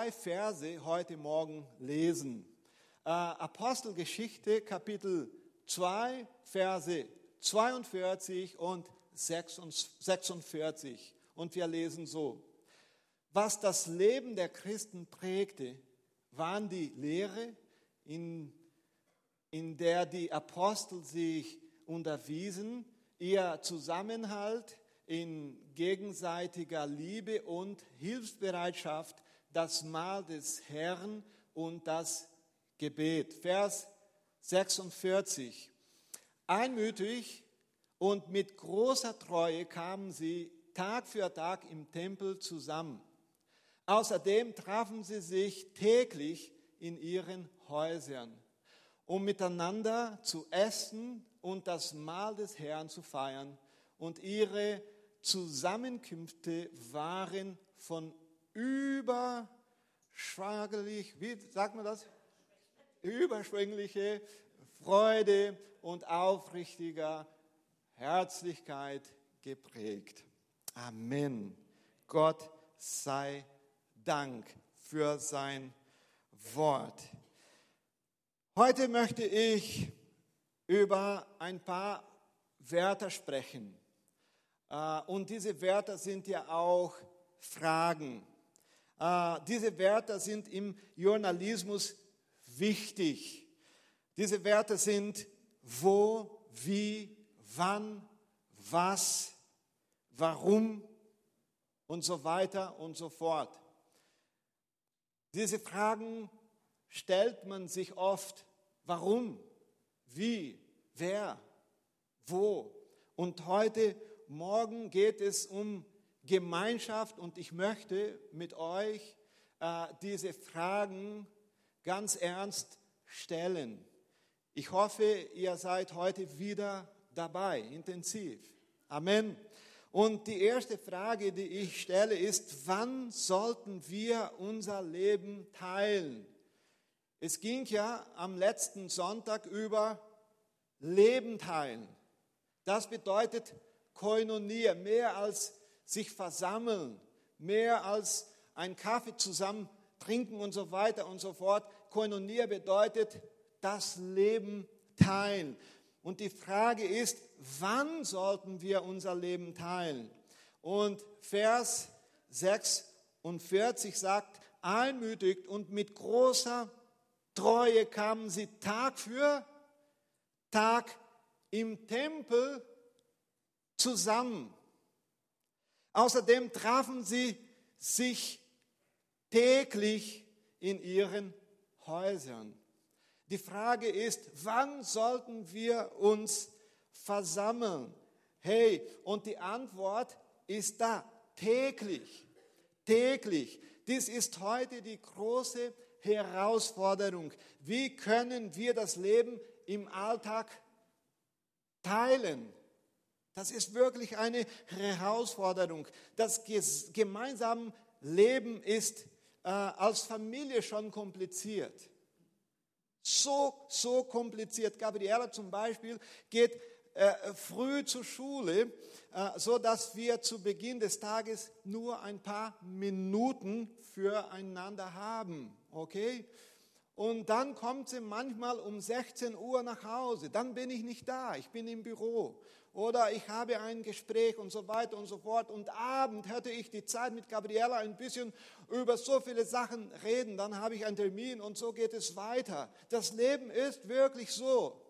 drei Verse heute Morgen lesen. Äh, Apostelgeschichte Kapitel 2, Verse 42 und 46. Und wir lesen so. Was das Leben der Christen prägte, waren die Lehre, in, in der die Apostel sich unterwiesen, ihr Zusammenhalt in gegenseitiger Liebe und Hilfsbereitschaft, das Mahl des Herrn und das Gebet. Vers 46. Einmütig und mit großer Treue kamen sie Tag für Tag im Tempel zusammen. Außerdem trafen sie sich täglich in ihren Häusern, um miteinander zu essen und das Mahl des Herrn zu feiern. Und ihre Zusammenkünfte waren von überschwänglich, wie sagt man das? Überschwängliche Freude und aufrichtiger Herzlichkeit geprägt. Amen. Gott sei Dank für sein Wort. Heute möchte ich über ein paar Wörter sprechen. Äh, und diese Wörter sind ja auch Fragen. Äh, diese Wörter sind im Journalismus wichtig. Diese Wörter sind wo, wie, wann, was, warum und so weiter und so fort. Diese Fragen stellt man sich oft. Warum? Wie? Wer? Wo? Und heute Morgen geht es um Gemeinschaft und ich möchte mit euch äh, diese Fragen ganz ernst stellen. Ich hoffe, ihr seid heute wieder dabei, intensiv. Amen. Und die erste Frage, die ich stelle, ist, wann sollten wir unser Leben teilen? Es ging ja am letzten Sonntag über Leben teilen. Das bedeutet Koinonia, mehr als sich versammeln, mehr als einen Kaffee zusammen trinken und so weiter und so fort. Koinonia bedeutet das Leben teilen. Und die Frage ist, wann sollten wir unser Leben teilen? Und Vers 46 sagt, einmütig und mit großer Treue kamen sie Tag für Tag im Tempel zusammen. Außerdem trafen sie sich täglich in ihren Häusern. Die Frage ist, wann sollten wir uns versammeln? Hey, und die Antwort ist da, täglich, täglich. Dies ist heute die große Herausforderung. Wie können wir das Leben im Alltag teilen? Das ist wirklich eine Herausforderung. Das gemeinsame Leben ist äh, als Familie schon kompliziert. So, so kompliziert. Gabriela zum Beispiel geht äh, früh zur Schule, äh, so wir zu Beginn des Tages nur ein paar Minuten füreinander haben. Okay? Und dann kommt sie manchmal um 16 Uhr nach Hause. Dann bin ich nicht da, ich bin im Büro oder ich habe ein Gespräch und so weiter und so fort. Und Abend hätte ich die Zeit mit Gabriela ein bisschen über so viele Sachen reden, dann habe ich einen Termin und so geht es weiter. Das Leben ist wirklich so.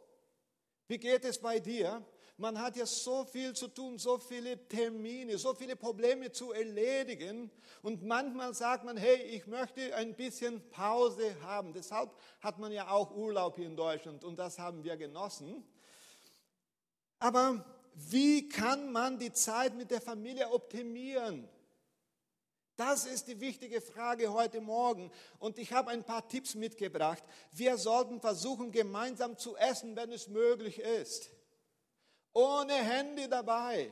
Wie geht es bei dir? Man hat ja so viel zu tun, so viele Termine, so viele Probleme zu erledigen. Und manchmal sagt man, hey, ich möchte ein bisschen Pause haben. Deshalb hat man ja auch Urlaub hier in Deutschland und das haben wir genossen. Aber wie kann man die Zeit mit der Familie optimieren? Das ist die wichtige Frage heute Morgen. Und ich habe ein paar Tipps mitgebracht. Wir sollten versuchen, gemeinsam zu essen, wenn es möglich ist. Ohne Handy dabei,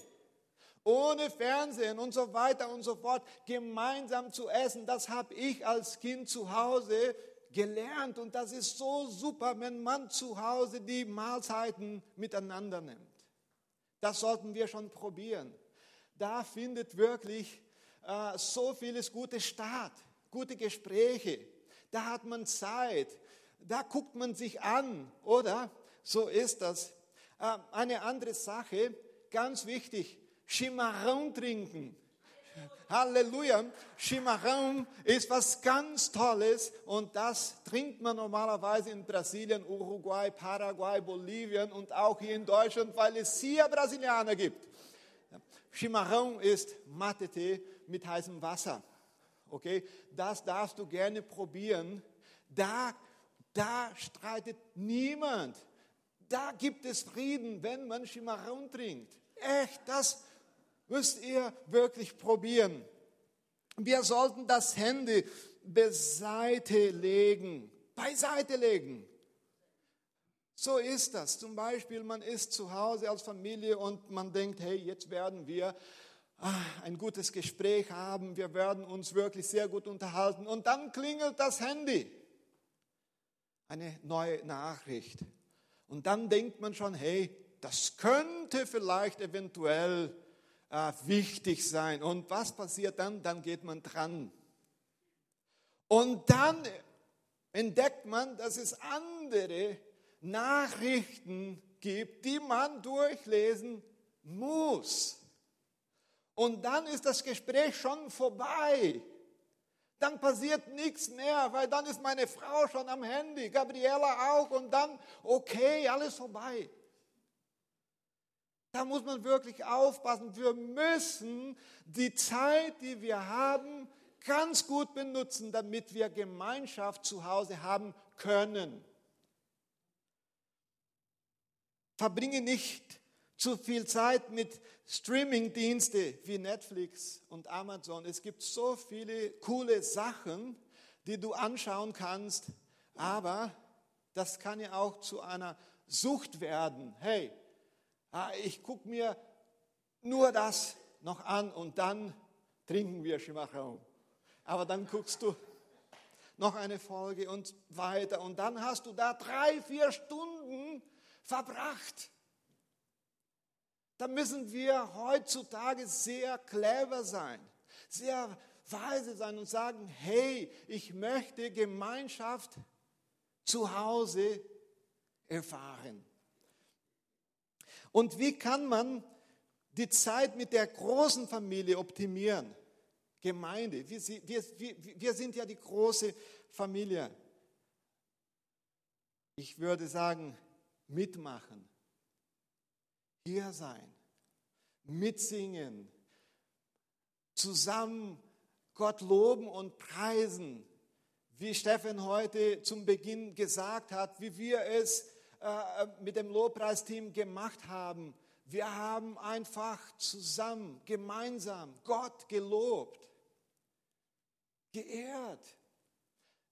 ohne Fernsehen und so weiter und so fort. Gemeinsam zu essen, das habe ich als Kind zu Hause gelernt. Und das ist so super, wenn man zu Hause die Mahlzeiten miteinander nimmt. Das sollten wir schon probieren. Da findet wirklich äh, so vieles Gutes statt. gute Gespräche, da hat man Zeit, da guckt man sich an, oder? So ist das. Äh, eine andere Sache, ganz wichtig, Chimarrón trinken. Halleluja. Chimarrón ist was ganz Tolles und das trinkt man normalerweise in Brasilien, Uruguay, Paraguay, Bolivien und auch hier in Deutschland, weil es hier Brasilianer gibt. Chimarrón ist Mate-Tee mit heißem Wasser. Okay, das darfst du gerne probieren. Da, da streitet niemand. Da gibt es Frieden, wenn man Chimarrón trinkt. Echt, das müsst ihr wirklich probieren. Wir sollten das Handy beiseite legen. Beiseite legen. So ist das. Zum Beispiel, man ist zu Hause als Familie und man denkt, hey, jetzt werden wir ah, ein gutes Gespräch haben, wir werden uns wirklich sehr gut unterhalten. Und dann klingelt das Handy. Eine neue Nachricht. Und dann denkt man schon, hey, das könnte vielleicht eventuell äh, wichtig sein. Und was passiert dann? Dann geht man dran. Und dann entdeckt man, dass es andere Nachrichten gibt, die man durchlesen muss. Und dann ist das Gespräch schon vorbei. Dann passiert nichts mehr, weil dann ist meine Frau schon am Handy, Gabriela auch und dann, okay, alles vorbei. Da muss man wirklich aufpassen. Wir müssen die Zeit, die wir haben, ganz gut benutzen, damit wir Gemeinschaft zu Hause haben können. Verbringe nicht zu viel Zeit mit Streaming-Dienste wie Netflix und Amazon. Es gibt so viele coole Sachen, die du anschauen kannst, aber das kann ja auch zu einer Sucht werden. Hey, ich gucke mir nur das noch an und dann trinken wir Schimachau. Aber dann guckst du noch eine Folge und weiter und dann hast du da drei, vier Stunden verbracht. Da müssen wir heutzutage sehr clever sein, sehr weise sein und sagen, hey, ich möchte Gemeinschaft zu Hause erfahren. Und wie kann man die Zeit mit der großen Familie optimieren? Gemeinde, wir, wir, wir sind ja die große Familie. Ich würde sagen, mitmachen, hier sein, mitsingen, zusammen Gott loben und preisen, wie Steffen heute zum Beginn gesagt hat, wie wir es äh, mit dem Lobpreisteam gemacht haben. Wir haben einfach zusammen, gemeinsam Gott gelobt, geehrt.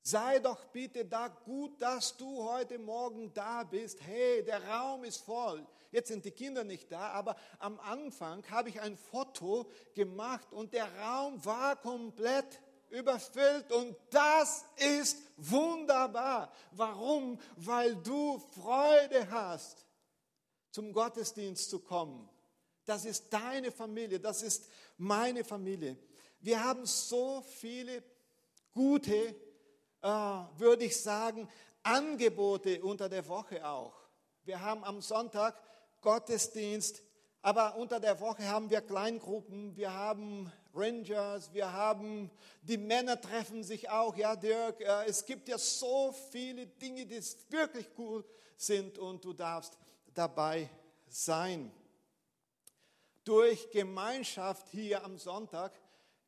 Sei doch bitte da gut, dass du heute Morgen da bist. Hey, der Raum ist voll. Jetzt sind die Kinder nicht da, aber am Anfang habe ich ein Foto gemacht und der Raum war komplett überfüllt und das ist wunderbar. Warum? Weil du Freude hast, zum Gottesdienst zu kommen. Das ist deine Familie, das ist meine Familie. Wir haben so viele gute, äh, würde ich sagen, Angebote unter der Woche auch. Wir haben am Sonntag Gottesdienst, aber unter der Woche haben wir Kleingruppen, wir haben Rangers, wir haben, die Männer treffen sich auch, ja Dirk, äh, es gibt ja so viele Dinge, die wirklich cool sind und du darfst dabei sein. Durch Gemeinschaft hier am Sonntag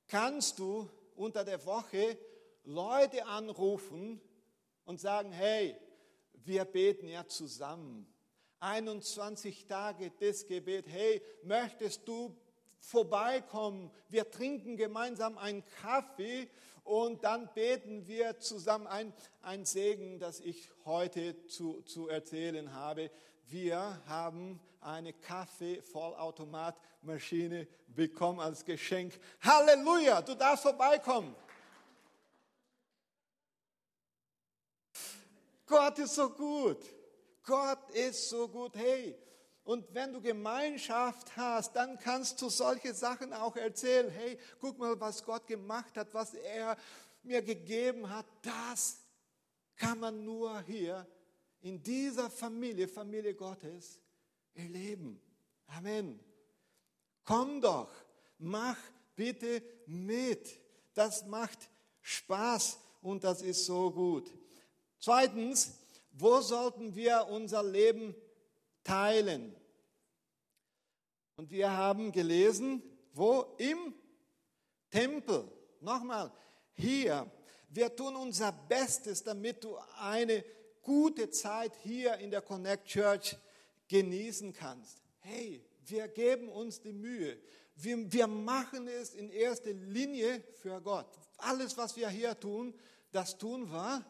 kannst du unter der Woche Leute anrufen und sagen, hey, wir beten ja zusammen. 21 Tage das Gebet, hey, möchtest du vorbeikommen. Wir trinken gemeinsam einen Kaffee und dann beten wir zusammen ein, ein Segen, das ich heute zu, zu erzählen habe. Wir haben eine Kaffee-Vollautomatmaschine bekommen als Geschenk. Halleluja, du darfst vorbeikommen. Gott ist so gut. Gott ist so gut. Hey, und wenn du Gemeinschaft hast, dann kannst du solche Sachen auch erzählen. Hey, guck mal, was Gott gemacht hat, was er mir gegeben hat, das kann man nur hier in dieser Familie, Familie Gottes, erleben. Amen. Komm doch, mach bitte mit. Das macht Spaß und das ist so gut. Zweitens, wo sollten wir unser Leben teilen? Und wir haben gelesen, wo? Im Tempel. Nochmal, hier. Wir tun unser Bestes, damit du eine gute Zeit hier in der Connect Church genießen kannst. Hey, wir geben uns die Mühe. Wir, wir machen es in erster Linie für Gott. Alles, was wir hier tun, das tun wir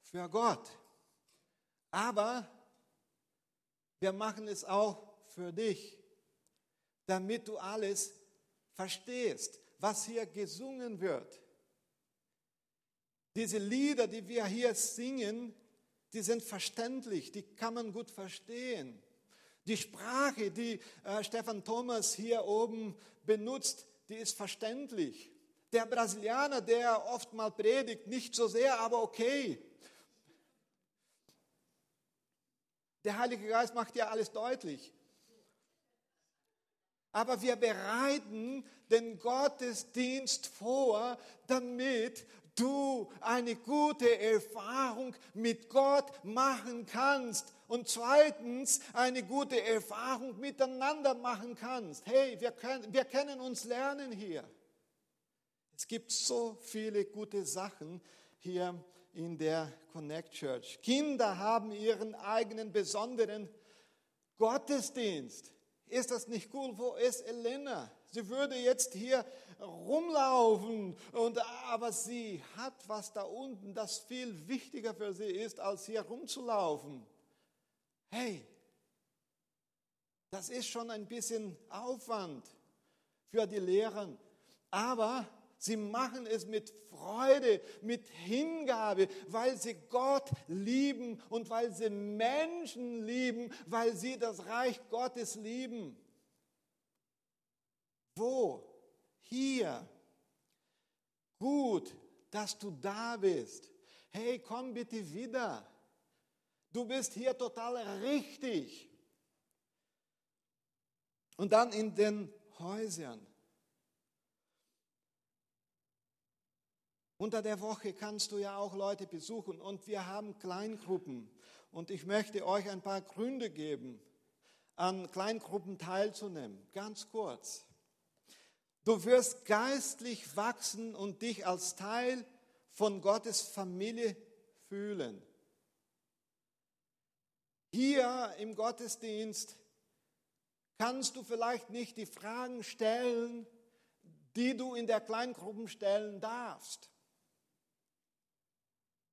für Gott. Aber wir machen es auch für dich, damit du alles verstehst, was hier gesungen wird. Diese Lieder, die wir hier singen, die sind verständlich, die kann man gut verstehen. Die Sprache, die äh, Stefan Thomas hier oben benutzt, die ist verständlich. Der Brasilianer, der oft mal predigt, nicht so sehr, aber okay. Der Heilige Geist macht ja alles deutlich. Aber wir bereiten den Gottesdienst vor, damit du eine gute Erfahrung mit Gott machen kannst und zweitens eine gute Erfahrung miteinander machen kannst. Hey, wir können, wir können uns lernen hier. Es gibt so viele gute Sachen hier in der Connect Church. Kinder haben ihren eigenen besonderen Gottesdienst. Ist das nicht cool? Wo ist Elena? Sie würde jetzt hier rumlaufen, und, aber sie hat was da unten, das viel wichtiger für sie ist, als hier rumzulaufen. Hey, das ist schon ein bisschen Aufwand für die Lehrer, aber sie machen es mit Freude, mit Hingabe, weil sie Gott lieben und weil sie Menschen lieben, weil sie das Reich Gottes lieben. Wo? Hier. Gut, dass du da bist. Hey, komm bitte wieder. Du bist hier total richtig. Und dann in den Häusern. Unter der Woche kannst du ja auch Leute besuchen und wir haben Kleingruppen. Und ich möchte euch ein paar Gründe geben, an Kleingruppen teilzunehmen. Ganz kurz. Du wirst geistlich wachsen und dich als Teil von Gottes Familie fühlen. Hier im Gottesdienst kannst du vielleicht nicht die Fragen stellen, die du in der Kleingruppen stellen darfst.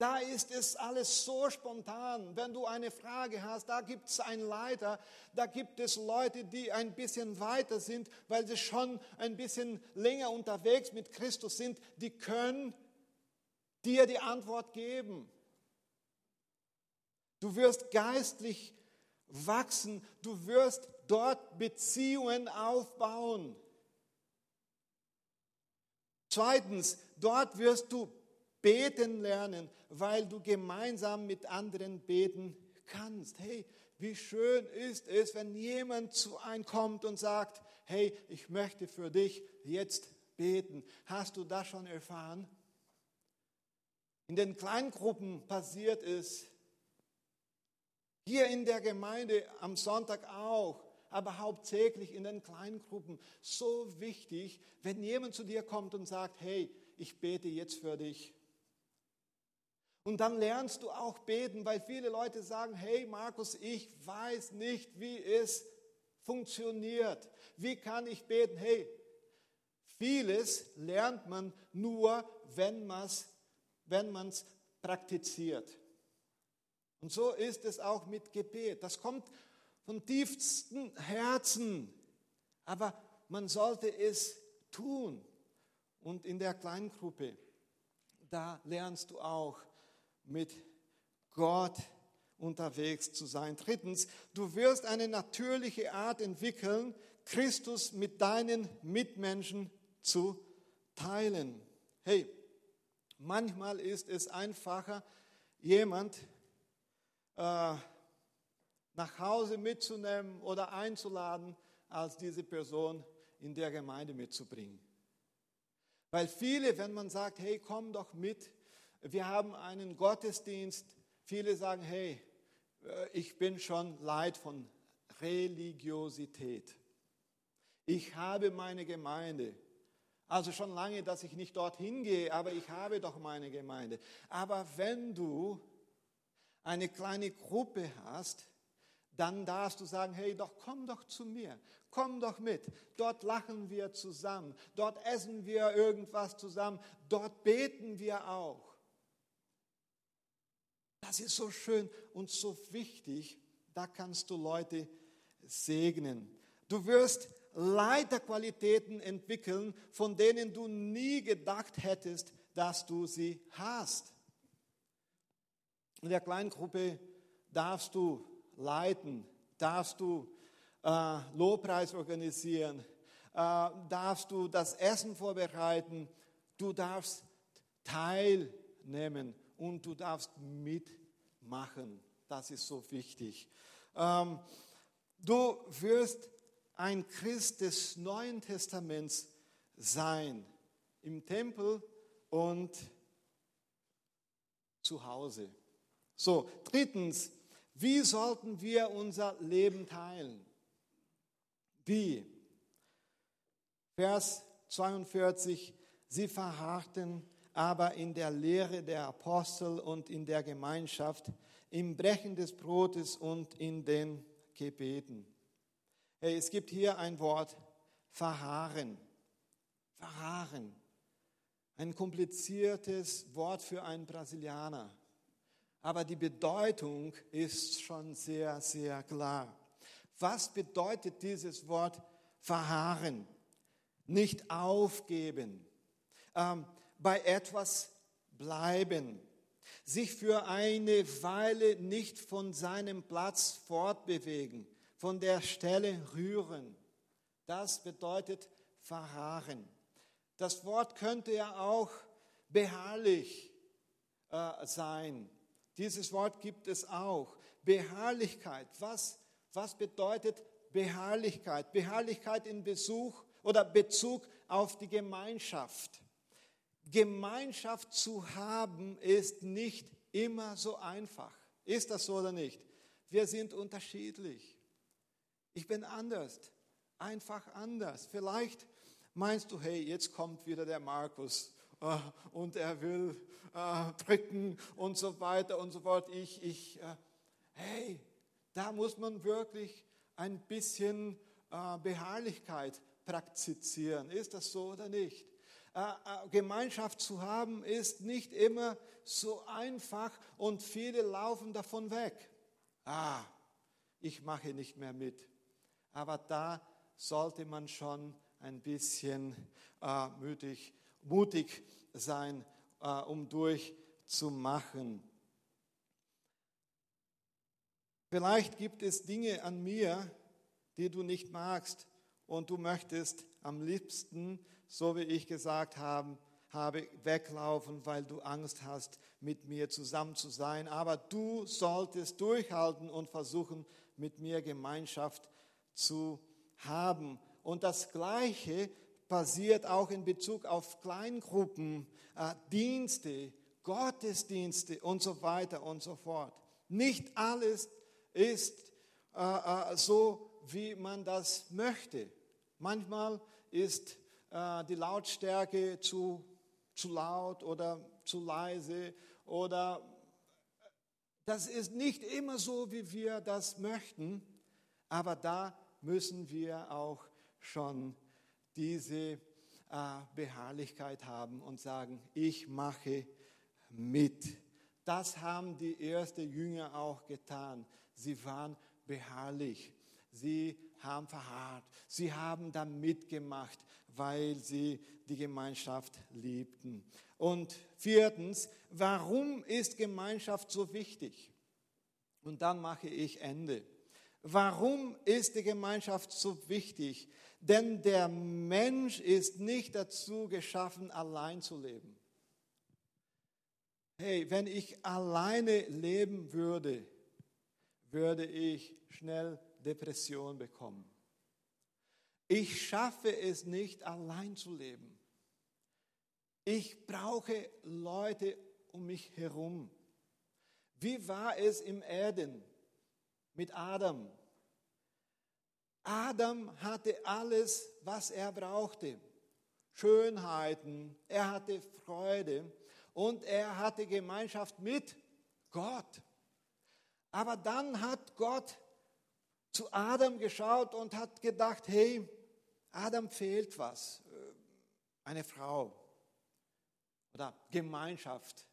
Da ist es alles so spontan. Wenn du eine Frage hast, da gibt es einen Leiter, da gibt es Leute, die ein bisschen weiter sind, weil sie schon ein bisschen länger unterwegs mit Christus sind, die können dir die Antwort geben. Du wirst geistlich wachsen. Du wirst dort Beziehungen aufbauen. Zweitens, dort wirst du beten lernen, weil du gemeinsam mit anderen beten kannst. Hey, wie schön ist es, wenn jemand zu einem kommt und sagt, hey, ich möchte für dich jetzt beten. Hast du das schon erfahren? In den Kleingruppen passiert es, hier in der Gemeinde am Sonntag auch, aber hauptsächlich in den Kleingruppen. So wichtig, wenn jemand zu dir kommt und sagt, hey, ich bete jetzt für dich. Und dann lernst du auch beten, weil viele Leute sagen, hey Markus, ich weiß nicht, wie es funktioniert. Wie kann ich beten? Hey, vieles lernt man nur, wenn man es wenn praktiziert. Und so ist es auch mit Gebet. Das kommt vom tiefsten Herzen. Aber man sollte es tun. Und in der Kleingruppe, da lernst du auch mit Gott unterwegs zu sein. Drittens, du wirst eine natürliche Art entwickeln, Christus mit deinen Mitmenschen zu teilen. Hey, Manchmal ist es einfacher, jemand äh, nach Hause mitzunehmen oder einzuladen, als diese Person in der Gemeinde mitzubringen. Weil viele, wenn man sagt, hey, komm doch mit, wir haben einen Gottesdienst, viele sagen, hey, äh, ich bin schon leid von Religiosität. Ich habe meine Gemeinde. Also schon lange, dass ich nicht dorthin gehe, aber ich habe doch meine Gemeinde. Aber wenn du eine kleine Gruppe hast, dann darfst du sagen, hey, doch komm doch zu mir, komm doch mit. Dort lachen wir zusammen, dort essen wir irgendwas zusammen, dort beten wir auch. Das ist so schön und so wichtig, da kannst du Leute segnen. Du wirst Leiterqualitäten entwickeln, von denen du nie gedacht hättest, dass du sie hast. In der Kleingruppe darfst du leiten, darfst du äh, Lobpreis organisieren, äh, darfst du das Essen vorbereiten, du darfst teilnehmen und du darfst mitmachen. Das ist so wichtig. Ähm, du wirst ein Christ des Neuen Testaments sein, im Tempel und zu Hause. So, drittens, wie sollten wir unser Leben teilen? Wie? Vers 42, sie verharrten aber in der Lehre der Apostel und in der Gemeinschaft, im Brechen des Brotes und in den Gebeten. Hey, es gibt hier ein Wort, verharren. Verharren. Ein kompliziertes Wort für einen Brasilianer. Aber die Bedeutung ist schon sehr, sehr klar. Was bedeutet dieses Wort verharren? Nicht aufgeben. Ähm, bei etwas bleiben. Sich für eine Weile nicht von seinem Platz fortbewegen von der Stelle rühren. Das bedeutet verharren. Das Wort könnte ja auch beharrlich äh, sein. Dieses Wort gibt es auch. Beharrlichkeit. Was, was bedeutet Beharrlichkeit? Beharrlichkeit in Besuch oder Bezug auf die Gemeinschaft. Gemeinschaft zu haben ist nicht immer so einfach. Ist das so oder nicht? Wir sind unterschiedlich. Ich bin anders, einfach anders. Vielleicht meinst du, hey, jetzt kommt wieder der Markus äh, und er will äh, drücken und so weiter und so fort. Ich, ich, äh, hey, da muss man wirklich ein bisschen äh, Beharrlichkeit praktizieren. Ist das so oder nicht? Äh, äh, Gemeinschaft zu haben ist nicht immer so einfach und viele laufen davon weg. Ah, ich mache nicht mehr mit aber da sollte man schon ein bisschen äh, mutig, mutig sein, äh, um durchzumachen. Vielleicht gibt es Dinge an mir, die du nicht magst und du möchtest am liebsten, so wie ich gesagt habe, habe weglaufen, weil du Angst hast, mit mir zusammen zu sein. Aber du solltest durchhalten und versuchen, mit mir Gemeinschaft zu haben. Und das Gleiche passiert auch in Bezug auf Kleingruppen, äh, Dienste, Gottesdienste und so weiter und so fort. Nicht alles ist äh, äh, so, wie man das möchte. Manchmal ist äh, die Lautstärke zu, zu laut oder zu leise oder das ist nicht immer so, wie wir das möchten, aber da müssen wir auch schon diese äh, Beharrlichkeit haben und sagen, ich mache mit. Das haben die ersten Jünger auch getan. Sie waren beharrlich. Sie haben verharrt. Sie haben da mitgemacht, weil sie die Gemeinschaft liebten. Und viertens, warum ist Gemeinschaft so wichtig? Und dann mache ich Ende. Warum ist die Gemeinschaft so wichtig? Denn der Mensch ist nicht dazu geschaffen, allein zu leben. hey, wenn ich alleine leben würde, würde ich schnell Depression bekommen. Ich schaffe es nicht, allein zu leben. Ich brauche Leute um mich herum. Wie war es im Erden mit Adam? Adam hatte alles, was er brauchte. Schönheiten, er hatte Freude und er hatte Gemeinschaft mit Gott. Aber dann hat Gott zu Adam geschaut und hat gedacht, hey, Adam fehlt was, äh, eine Frau oder Gemeinschaft.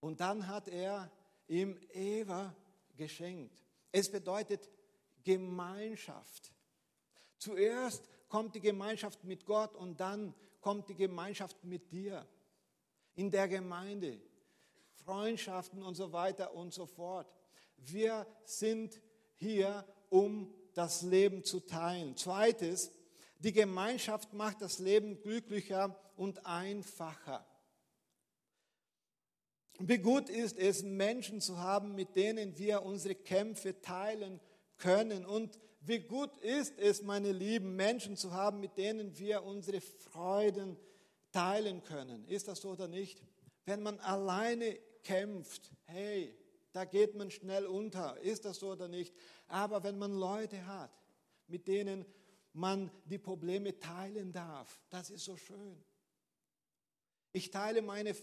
Und dann hat er ihm Eva geschenkt. Es bedeutet Gemeinschaft. Zuerst kommt die Gemeinschaft mit Gott und dann kommt die Gemeinschaft mit dir in der Gemeinde, Freundschaften und so weiter und so fort. Wir sind hier, um das Leben zu teilen. Zweites, die Gemeinschaft macht das Leben glücklicher und einfacher. Wie gut ist es, Menschen zu haben, mit denen wir unsere Kämpfe teilen können. Und wie gut ist es, meine lieben Menschen zu haben, mit denen wir unsere Freuden teilen können. Ist das so oder nicht? Wenn man alleine kämpft, hey, da geht man schnell unter. Ist das so oder nicht? Aber wenn man Leute hat, mit denen man die Probleme teilen darf, das ist so schön. Ich teile meine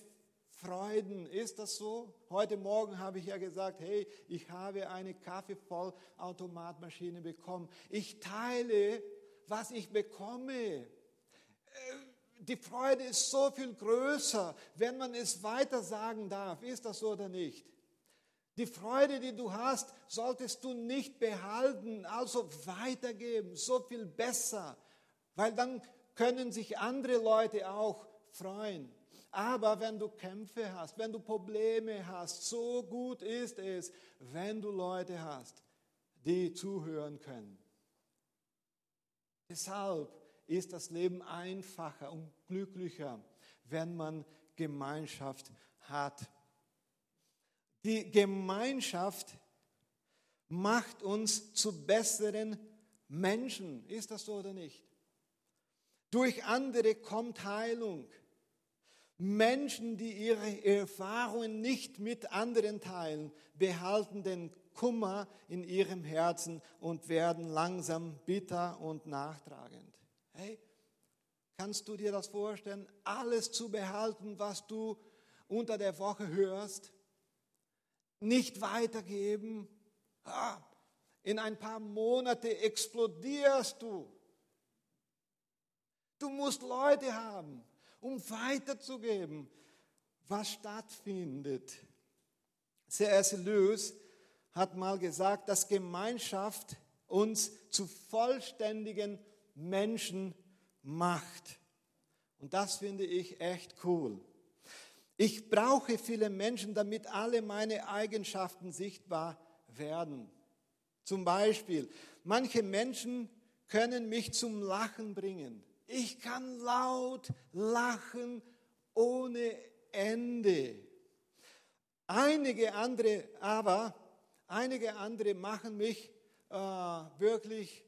Freuden. Ist das so? Heute Morgen habe ich ja gesagt, hey, ich habe eine Kaffeevollautomatmaschine bekommen. Ich teile, was ich bekomme. Äh, die Freude ist so viel größer, wenn man es weiter sagen darf. Ist das so oder nicht? Die Freude, die du hast, solltest du nicht behalten, also weitergeben, so viel besser, weil dann können sich andere Leute auch freuen. Aber wenn du Kämpfe hast, wenn du Probleme hast, so gut ist es, wenn du Leute hast, die zuhören können. Deshalb ist das Leben einfacher und glücklicher, wenn man Gemeinschaft hat. Die Gemeinschaft macht uns zu besseren Menschen. Ist das so oder nicht? Durch andere kommt Heilung. Menschen, die ihre Erfahrungen nicht mit anderen teilen, behalten den Kummer in ihrem Herzen und werden langsam bitter und nachtragend. Hey, kannst du dir das vorstellen, alles zu behalten, was du unter der Woche hörst? Nicht weitergeben, in ein paar Monate explodierst du. Du musst Leute haben, um weiterzugeben, was stattfindet. C.S. Lewis hat mal gesagt, dass Gemeinschaft uns zu vollständigen Menschen macht. Und das finde ich echt cool. Ich brauche viele Menschen, damit alle meine Eigenschaften sichtbar werden. Zum Beispiel, manche Menschen können mich zum Lachen bringen. Ich kann laut lachen ohne Ende. Einige andere aber, einige andere machen mich äh, wirklich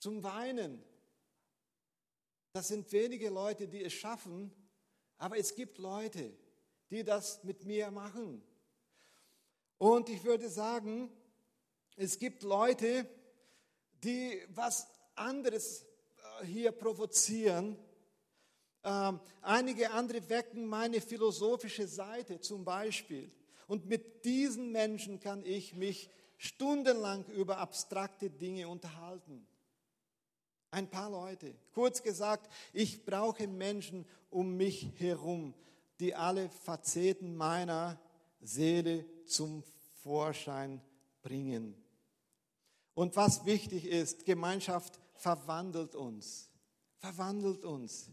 zum Weinen. Das sind wenige Leute, die es schaffen, aber es gibt Leute, die das mit mir machen. Und ich würde sagen, es gibt Leute, die was anderes äh, hier provozieren. Ähm, einige andere wecken meine philosophische Seite zum Beispiel. Und mit diesen Menschen kann ich mich stundenlang über abstrakte Dinge unterhalten. Ein paar Leute. Kurz gesagt, ich brauche Menschen um mich herum, die alle Facetten meiner Seele zum Vorschein bringen. Und was wichtig ist, Gemeinschaft verwandelt uns. Verwandelt uns.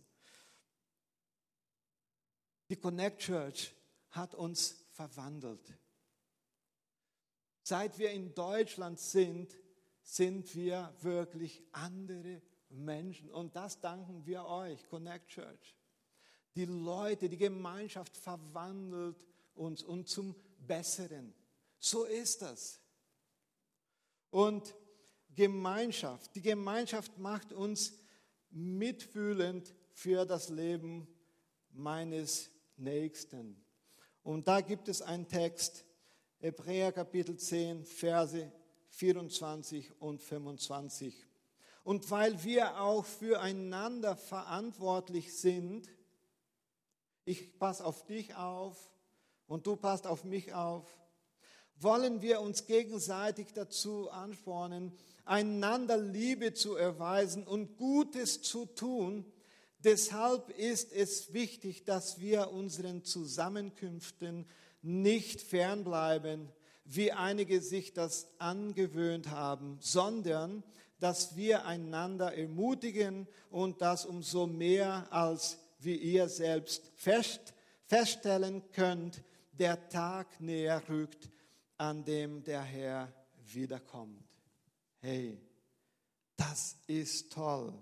Die Connect Church hat uns verwandelt. Seit wir in Deutschland sind, sind wir wirklich andere Menschen. Und das danken wir euch, Connect Church. Die Leute, die Gemeinschaft verwandelt uns und zum Besseren. So ist das. Und Gemeinschaft, die Gemeinschaft macht uns mitfühlend für das Leben meines Nächsten. Und da gibt es einen Text, Hebräer Kapitel 10, Verse 24 und 25. Und weil wir auch füreinander verantwortlich sind, ich passe auf dich auf und du passt auf mich auf, wollen wir uns gegenseitig dazu anspornen, einander Liebe zu erweisen und Gutes zu tun. Deshalb ist es wichtig, dass wir unseren Zusammenkünften nicht fernbleiben, wie einige sich das angewöhnt haben, sondern dass wir einander ermutigen und das umso mehr, als wie ihr selbst fest, feststellen könnt, der Tag näher rückt, an dem der Herr wiederkommt. Hey, das ist toll.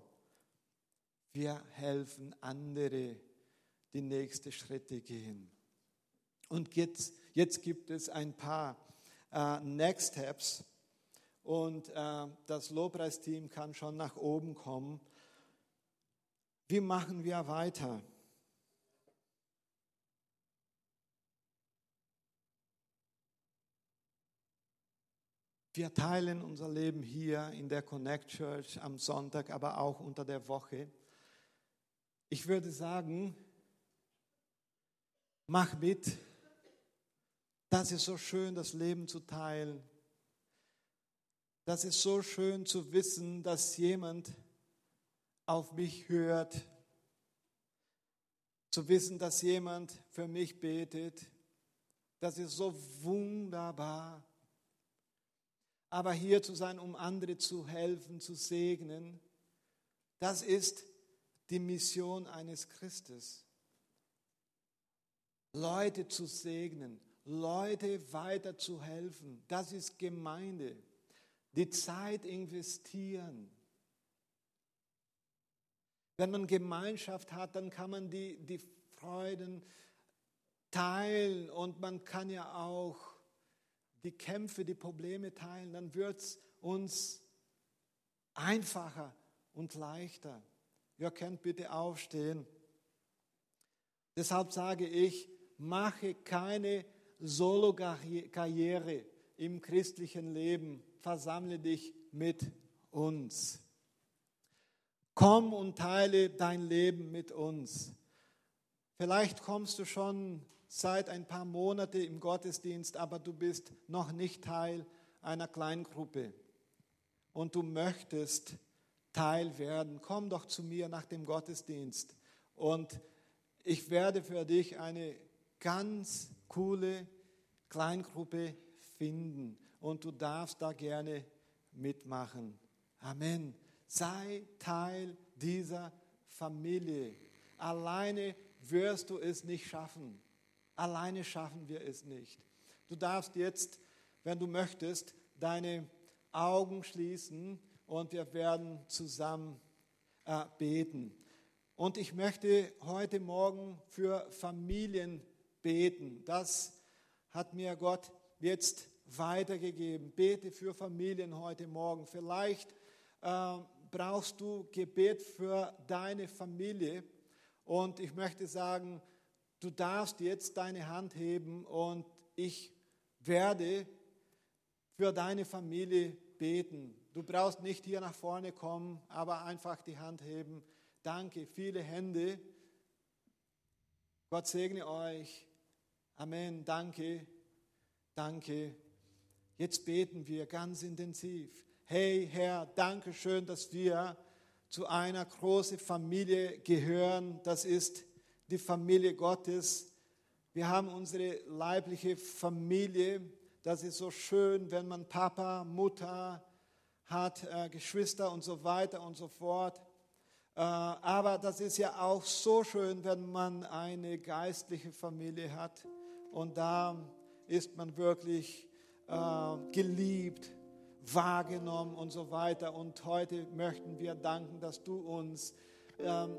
Wir helfen andere, die nächsten Schritte gehen. Und jetzt, jetzt gibt es ein paar äh, Next Steps. Und äh, das Lobpreisteam kann schon nach oben kommen. Wie machen wir weiter? Wir teilen unser Leben hier in der Connect Church am Sonntag, aber auch unter der Woche. Ich würde sagen, mach mit. Das ist so schön, das Leben zu teilen. Das ist so schön zu wissen, dass jemand auf mich hört. Zu wissen, dass jemand für mich betet. Das ist so wunderbar aber hier zu sein, um andere zu helfen, zu segnen, das ist die Mission eines Christus. Leute zu segnen, Leute weiter zu helfen, das ist Gemeinde. Die Zeit investieren. Wenn man Gemeinschaft hat, dann kann man die, die Freuden teilen und man kann ja auch die Kämpfe, die Probleme teilen, dann wird es uns einfacher und leichter. Ihr könnt bitte aufstehen. Deshalb sage ich, mache keine Solo-Karriere im christlichen Leben. Versammle dich mit uns. Komm und teile dein Leben mit uns. Vielleicht kommst du schon seit ein paar Monaten im Gottesdienst, aber du bist noch nicht Teil einer Kleingruppe und du möchtest Teil werden, komm doch zu mir nach dem Gottesdienst und ich werde für dich eine ganz coole Kleingruppe finden und du darfst da gerne mitmachen. Amen. Sei Teil dieser Familie. Alleine wirst du es nicht schaffen. Alleine schaffen wir es nicht. Du darfst jetzt, wenn du möchtest, deine Augen schließen und wir werden zusammen äh, beten. Und ich möchte heute Morgen für Familien beten. Das hat mir Gott jetzt weitergegeben. Bete für Familien heute Morgen. Vielleicht äh, brauchst du Gebet für deine Familie. Und ich möchte sagen, du darfst jetzt deine Hand heben und ich werde für deine Familie beten. Du brauchst nicht hier nach vorne kommen, aber einfach die Hand heben. Danke, viele Hände. Gott segne euch. Amen. Danke, danke. Jetzt beten wir ganz intensiv. Hey Herr, danke schön, dass wir zu einer großen Familie gehören. Das ist die Familie Gottes. Wir haben unsere leibliche Familie. Das ist so schön, wenn man Papa, Mutter hat, äh, Geschwister und so weiter und so fort. Äh, aber das ist ja auch so schön, wenn man eine geistliche Familie hat. Und da ist man wirklich äh, geliebt, wahrgenommen und so weiter. Und heute möchten wir danken, dass du uns ähm,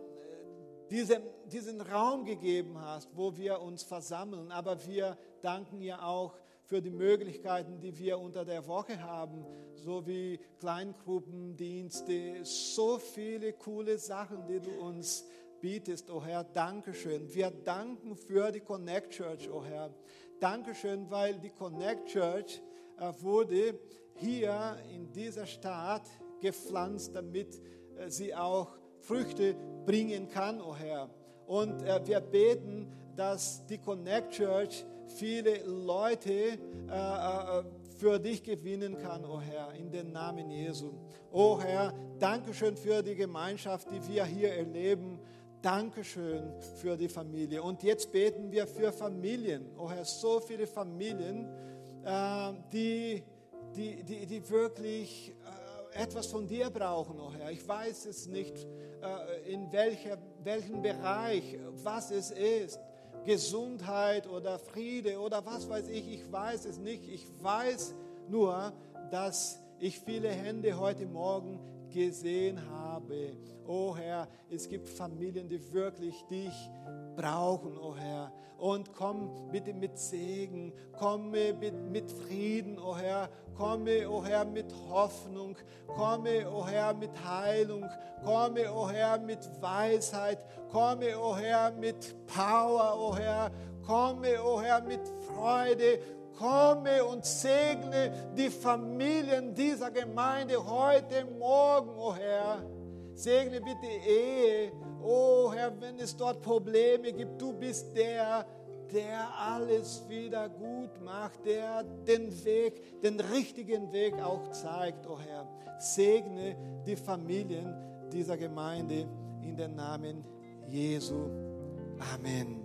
diese, diesen Raum gegeben hast, wo wir uns versammeln. Aber wir danken dir auch für die Möglichkeiten, die wir unter der Woche haben, so wie Kleingruppendienste, so viele coole Sachen, die du uns bietest, oh Herr. Dankeschön. Wir danken für die Connect Church, oh Herr. Dankeschön, weil die Connect Church äh, wurde hier in dieser Stadt gepflanzt, damit äh, sie auch Früchte bringen kann, oh Herr. Und äh, wir beten, dass die Connect Church viele Leute äh, für dich gewinnen kann, oh Herr, in den Namen Jesu. Oh Herr, Dankeschön für die Gemeinschaft, die wir hier erleben. Dankeschön für die Familie. Und jetzt beten wir für Familien. Oh Herr, so viele Familien, die, die, die, die wirklich äh, etwas von dir brauchen, oh Herr. Ich weiß es nicht, äh, in welcher, welchem Bereich, was es ist. Gesundheit oder Friede oder was weiß ich, ich weiß es nicht. Ich weiß nur, dass ich viele Hände heute Morgen gesehen habe. Oh Herr, es gibt Familien, die wirklich dich brauchen, oh Herr. Und komm bitte mit Segen, komme mit, Frieden, oh Herr. Komme, oh Herr, mit Hoffnung. Komme, oh Herr, mit Heilung. Komme, oh Herr, mit Weisheit. Komme, oh Herr, mit Power, oh Herr. Komme, oh Herr, mit Freude komme und segne die Familien dieser Gemeinde heute Morgen, oh Herr. Segne bitte Ehe. Oh Herr, wenn es dort Probleme gibt, du bist der, der alles wieder gut macht, der den Weg, den richtigen Weg auch zeigt, oh Herr. Segne die Familien dieser Gemeinde in den Namen Jesu. Amen.